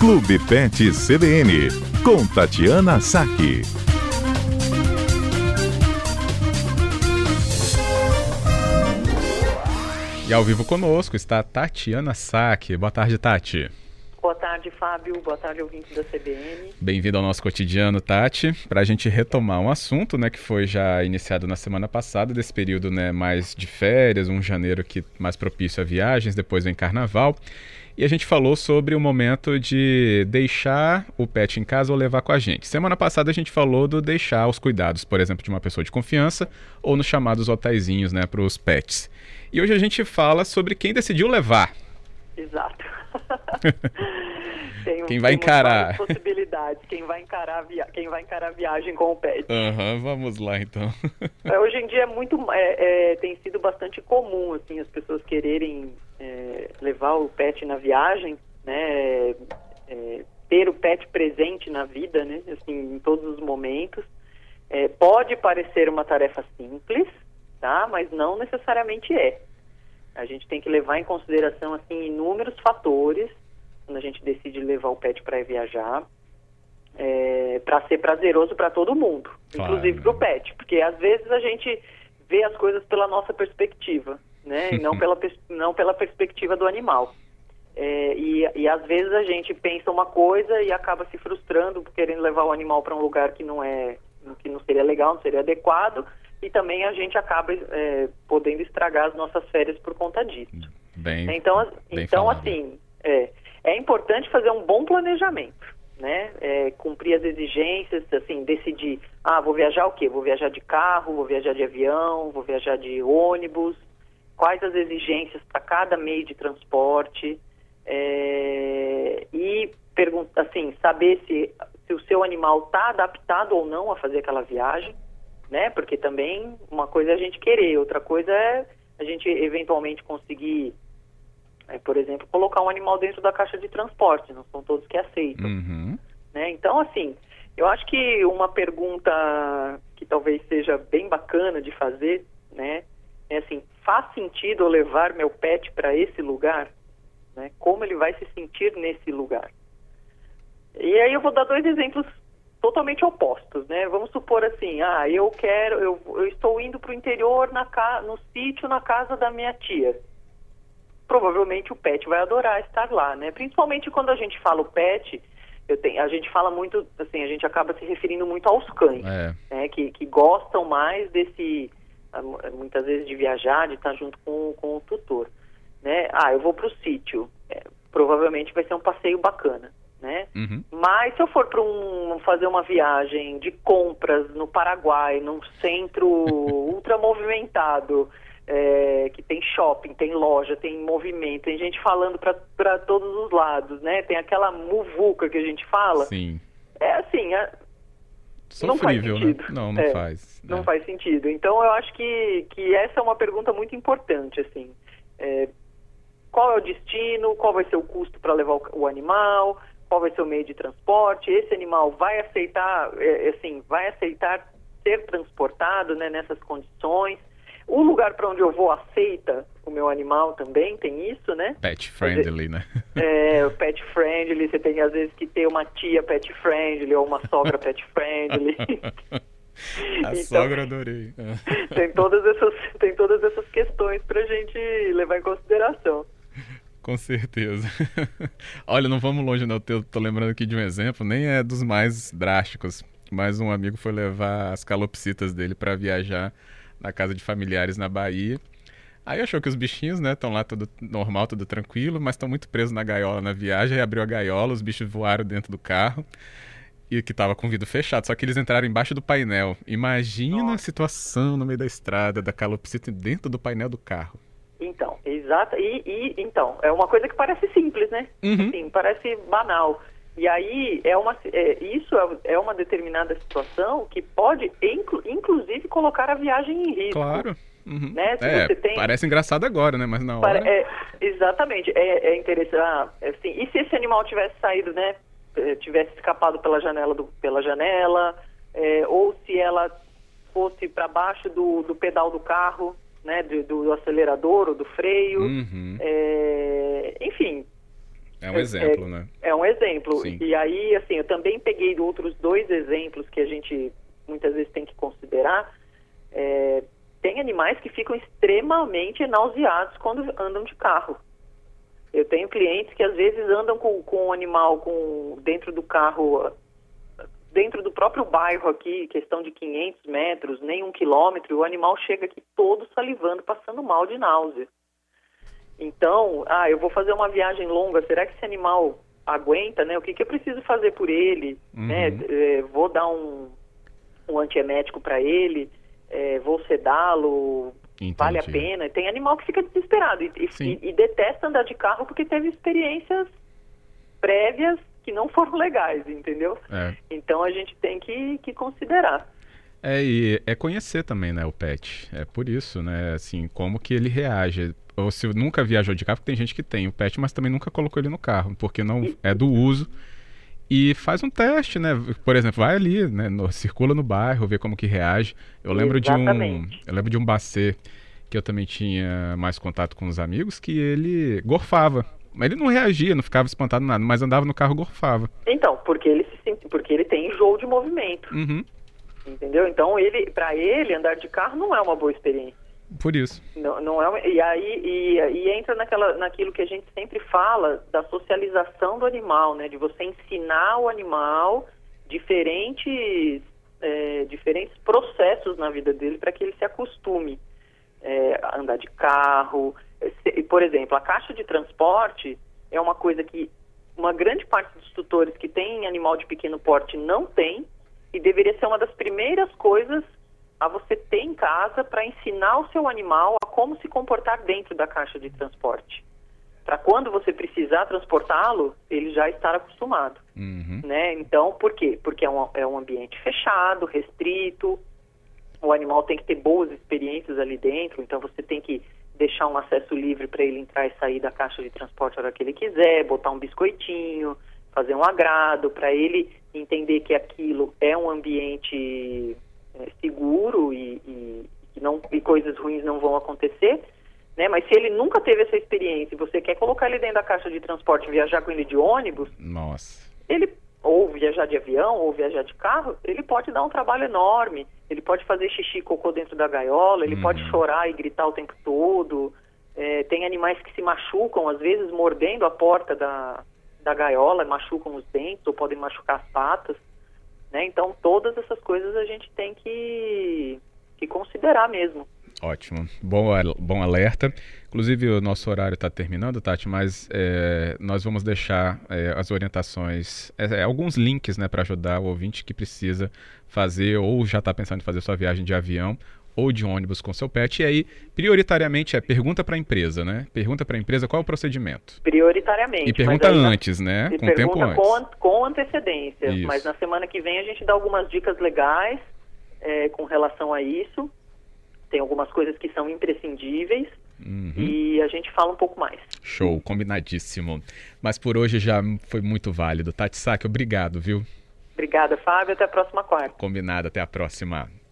Clube Pet CBN, com Tatiana Saque. E ao vivo conosco está Tatiana Saque. Boa tarde, Tati. Boa tarde, Fábio. Boa tarde, ouvinte da CBN. Bem-vindo ao nosso cotidiano, Tati. Para a gente retomar um assunto, né, que foi já iniciado na semana passada, desse período, né, mais de férias, um janeiro que mais propício a viagens, depois vem carnaval. E a gente falou sobre o momento de deixar o pet em casa ou levar com a gente. Semana passada a gente falou do deixar os cuidados, por exemplo, de uma pessoa de confiança ou nos chamados hotéisinhos, né, para os pets. E hoje a gente fala sobre quem decidiu levar. Exato. tem, quem vai encarar possibilidades, quem vai encarar via... quem vai encarar a viagem com o pet. Uhum, vamos lá então. É, hoje em dia é muito é, é, tem sido bastante comum assim as pessoas quererem é, levar o pet na viagem, né? É, ter o pet presente na vida, né? Assim, em todos os momentos. É, pode parecer uma tarefa simples, tá? Mas não necessariamente é. A gente tem que levar em consideração assim inúmeros fatores quando a gente decide levar o pet para viajar, é, para ser prazeroso para todo mundo, claro. inclusive para o pet, porque às vezes a gente vê as coisas pela nossa perspectiva, né, e não pela não pela perspectiva do animal. É, e, e às vezes a gente pensa uma coisa e acaba se frustrando querendo levar o animal para um lugar que não é que não seria legal, não seria adequado, e também a gente acaba é, podendo estragar as nossas férias por conta disso. Bem, então, bem então assim, é, é importante fazer um bom planejamento, né? É, cumprir as exigências, assim, decidir, ah, vou viajar o quê? Vou viajar de carro, vou viajar de avião, vou viajar de ônibus, quais as exigências para cada meio de transporte é, e perguntar, assim, saber se, se o seu animal está adaptado ou não a fazer aquela viagem né? Porque também uma coisa é a gente querer, outra coisa é a gente eventualmente conseguir, é, por exemplo, colocar um animal dentro da caixa de transporte, não são todos que aceitam. Uhum. Né? Então, assim, eu acho que uma pergunta que talvez seja bem bacana de fazer, né? É assim, faz sentido eu levar meu pet para esse lugar? Né? Como ele vai se sentir nesse lugar? E aí eu vou dar dois exemplos totalmente opostos, né? Vamos supor assim, ah, eu quero, eu, eu estou indo para o interior na no sítio na casa da minha tia. Provavelmente o pet vai adorar estar lá, né? Principalmente quando a gente fala o pet, eu tenho, a gente fala muito, assim, a gente acaba se referindo muito aos cães, é. né? Que, que gostam mais desse, muitas vezes de viajar, de estar junto com, com o tutor, né? Ah, eu vou para o sítio, é, provavelmente vai ser um passeio bacana né? Uhum. Mas se eu for para um, fazer uma viagem de compras no Paraguai, num centro ultra movimentado, é, que tem shopping, tem loja, tem movimento, tem gente falando para todos os lados, né? Tem aquela muvuca que a gente fala. Sim. É assim, é, não faz né? sentido. Né? Não, não é, faz. Não é. faz sentido. Então eu acho que, que essa é uma pergunta muito importante, assim. É, qual é o destino? Qual vai ser o custo para levar o, o animal? qual vai ser o meio de transporte, esse animal vai aceitar, é, é, assim, vai aceitar ser transportado né, nessas condições. O lugar para onde eu vou aceita o meu animal também, tem isso, né? Pet friendly, né? É, o pet friendly, você tem às vezes que ter uma tia pet friendly ou uma sogra pet friendly. A então, sogra adorei. tem, todas essas, tem todas essas questões para a gente levar em consideração. Com certeza. Olha, não vamos longe, não. Eu tô lembrando aqui de um exemplo, nem é dos mais drásticos, mas um amigo foi levar as calopsitas dele para viajar na casa de familiares na Bahia. Aí achou que os bichinhos, né, estão lá tudo normal, tudo tranquilo, mas estão muito presos na gaiola na viagem. Aí abriu a gaiola, os bichos voaram dentro do carro e que tava com o vidro fechado, só que eles entraram embaixo do painel. Imagina Nossa. a situação no meio da estrada da calopsita dentro do painel do carro. Então, exato. E, e, então, é uma coisa que parece simples, né? Uhum. Assim, parece banal. E aí é uma, é, isso é, é, uma determinada situação que pode, inclu, inclusive, colocar a viagem em risco. Claro. Uhum. Né? É, tem... Parece engraçado agora, né? Mas na hora. É, exatamente. É, é interessante. Ah, assim, e se esse animal tivesse saído, né? Eh, tivesse escapado pela janela, do, pela janela, é, ou se ela fosse para baixo do, do pedal do carro, né, do, do acelerador ou do freio, uhum. é, enfim, É um exemplo, é, né? É um exemplo. Sim. E aí, assim, eu também peguei outros dois exemplos que a gente muitas vezes tem que considerar. É, tem animais que ficam extremamente nauseados quando andam de carro. Eu tenho clientes que às vezes andam com, com o animal com, dentro do carro, dentro do próprio bairro aqui, questão de 500 metros, nem um quilômetro, e o animal chega aqui todo salivando, passando mal de náusea. Então, ah, eu vou fazer uma viagem longa, será que esse animal aguenta, né? O que, que eu preciso fazer por ele, Uhum. né? É, vou dar um, um antiemético para ele, é, vou sedá-lo, vale a pena. Tem animal que fica desesperado e, e- e- e detesta andar de carro porque teve experiências prévias que não foram legais, entendeu? É. Então a gente tem que, que considerar. É, e é conhecer também, né, o pet. É por isso, né, assim, como que ele reage. Ou se nunca viajou de carro, porque tem gente que tem o pet, mas também nunca colocou ele no carro, porque não é do uso. E faz um teste, né? Por exemplo, vai ali, né, no- circula no bairro, vê como que reage. Eu lembro de um, Exatamente. eu lembro de um bacê que eu também tinha mais contato com os amigos, que ele gorfava. Mas ele não reagia, não ficava espantado nada, mas andava no carro e gorfava. Então, porque ele se sente, porque ele tem enjoo de movimento, Uhum. entendeu? Então ele, para ele andar de carro não é uma boa experiência. Por isso. Não, não é e aí e, e entra naquela, naquilo que a gente sempre fala da socialização do animal, né? De você ensinar o animal diferentes é, diferentes processos na vida dele para que ele se acostume é, a andar de carro. Se- Por exemplo, a caixa de transporte é uma coisa que uma grande parte dos tutores que têm animal de pequeno porte não tem e deveria ser uma das primeiras coisas a você ter em casa para ensinar o seu animal a como se comportar dentro da caixa de transporte. Para quando você precisar transportá-lo, ele já estar acostumado. Uhum. Né? Então, por quê? Porque é um, é um ambiente fechado, restrito, o animal tem que ter boas experiências ali dentro, então você tem que deixar um acesso livre para ele entrar e sair da caixa de transporte a hora que ele quiser, botar um biscoitinho, fazer um agrado, para ele entender que aquilo é um ambiente é, seguro e, e, que não, e coisas ruins não vão acontecer. Né? Mas se ele nunca teve essa experiência e você quer colocar ele dentro da caixa de transporte e viajar com ele de ônibus, Nossa. ele ou viajar de avião ou viajar de carro, ele pode dar um trabalho enorme. Ele pode fazer xixi e cocô dentro da gaiola, ele Uhum. pode chorar e gritar o tempo todo. É, tem animais que se machucam, às vezes mordendo a porta da, da gaiola, machucam os dentes ou podem machucar as patas. Né? Então, todas essas coisas a gente tem que, que considerar mesmo. Ótimo. Bom, bom alerta. Inclusive, o nosso horário está terminando, Tati, mas é, nós vamos deixar é, as orientações, é, é, alguns links né, para ajudar o ouvinte que precisa fazer ou já está pensando em fazer sua viagem de avião ou de ônibus com seu pet. E aí, prioritariamente, é pergunta para a empresa, né? Pergunta para a empresa qual é o procedimento. Prioritariamente. E pergunta aí, antes, né? Com tempo antes. com, com antecedência. Isso. Mas na semana que vem a gente dá algumas dicas legais é, com relação a isso. Tem algumas coisas que são imprescindíveis Uhum. e a gente fala um pouco mais. Show, combinadíssimo. Mas por hoje já foi muito válido. Tati Saki, obrigado, viu? Obrigada, Fábio. Até a próxima quarta. Combinado, até a próxima.